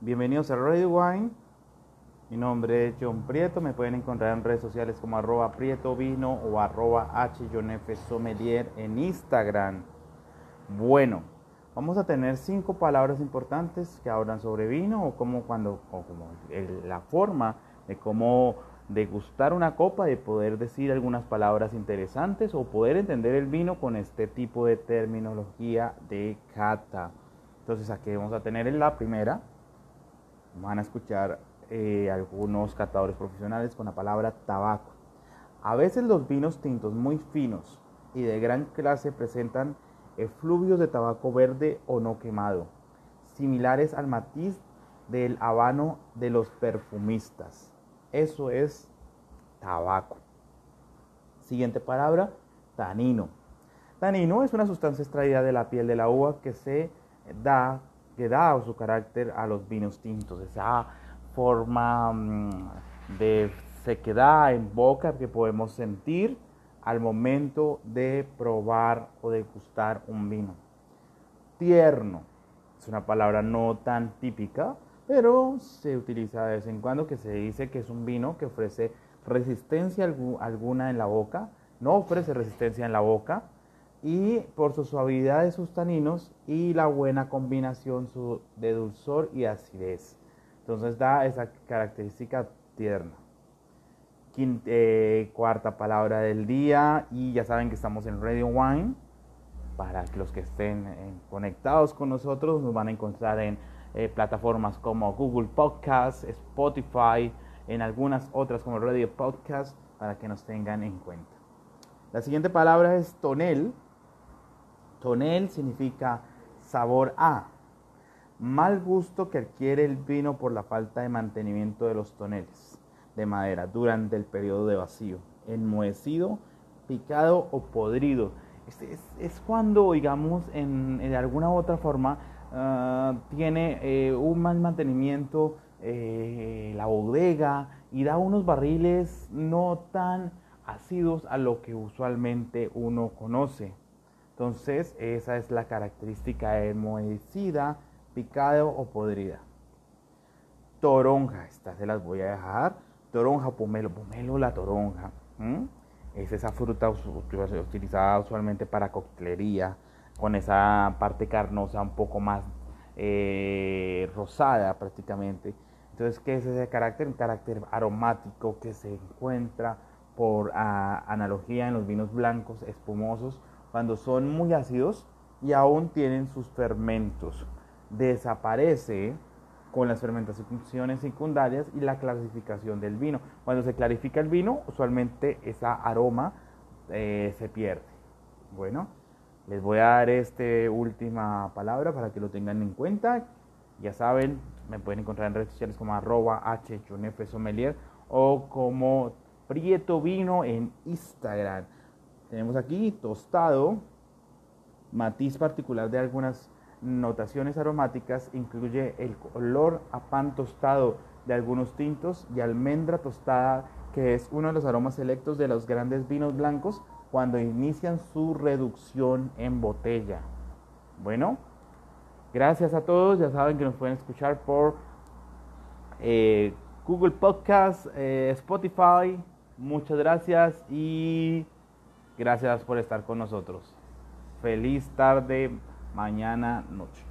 Bienvenidos a Radio Wine. Mi nombre es John Prieto. Me pueden encontrar en redes sociales como arroba Prieto Vino o arroba Sommelier en Instagram. Bueno, vamos a tener cinco palabras importantes que hablan sobre vino o como cuando o como la forma de cómo degustar una copa, de poder decir algunas palabras interesantes o poder entender el vino con este tipo de terminología de cata. Entonces aquí vamos a tener en la primera, van a escuchar eh, algunos catadores profesionales con la palabra tabaco. A veces los vinos tintos muy finos y de gran clase presentan efluvios de tabaco verde o no quemado, similares al matiz del habano de los perfumistas. Eso es tabaco. Siguiente palabra, tanino. Tanino es una sustancia extraída de la piel de la uva que se da, que da su carácter a los vinos tintos. Esa forma mm, de sequedad en boca que podemos sentir al momento de probar o de gustar un vino. Tierno. Es una palabra no tan típica, pero se utiliza de vez en cuando que se dice que es un vino que ofrece resistencia alguna en la boca, no ofrece resistencia en la boca y por su suavidad de sus taninos y la buena combinación de dulzor y acidez. Entonces da esa característica tierna. Eh, cuarta palabra del día y ya saben que estamos en Radio Wine. Para los que estén eh, conectados con nosotros nos van a encontrar en eh, plataformas como Google Podcast, Spotify, en algunas otras como Radio Podcast, para que nos tengan en cuenta. La siguiente palabra es tonel. Tonel significa sabor a. Mal gusto que adquiere el vino por la falta de mantenimiento de los toneles de madera durante el periodo de vacío. Enmohecido, picado o podrido. Este es, cuando, digamos, en, alguna u otra forma, Ah, tiene eh, un mal mantenimiento eh, la bodega y da unos barriles no tan ácidos a lo que usualmente uno conoce. Entonces, esa es la característica enmohecida, picado o podrida. Toronja, estas se las voy a dejar. Toronja, pomelo, pomelo, la toronja. Es esa fruta utilizada usualmente para coctelería con esa parte carnosa un poco más eh, rosada prácticamente. Entonces, ¿qué es ese carácter? Un carácter aromático que se encuentra por analogía en los vinos blancos espumosos cuando son muy ácidos y aún tienen sus fermentos. Desaparece con las fermentaciones secundarias y la clasificación del vino. Cuando se clarifica el vino, usualmente esa aroma eh, se pierde. Bueno, les voy a dar esta última palabra para que lo tengan en cuenta. Ya saben, me pueden encontrar en redes sociales como arroba Sommelier o como Prieto Vino en Instagram. Tenemos aquí tostado, matiz particular de algunas notaciones aromáticas, incluye el olor a pan tostado de algunos tintos y almendra tostada, que es uno de los aromas selectos de los grandes vinos blancos cuando inician su reducción en botella. Bueno, gracias a todos. Ya saben que nos pueden escuchar por eh, Google Podcast, eh, Spotify. Muchas gracias y gracias por estar con nosotros. Feliz tarde, mañana, noche.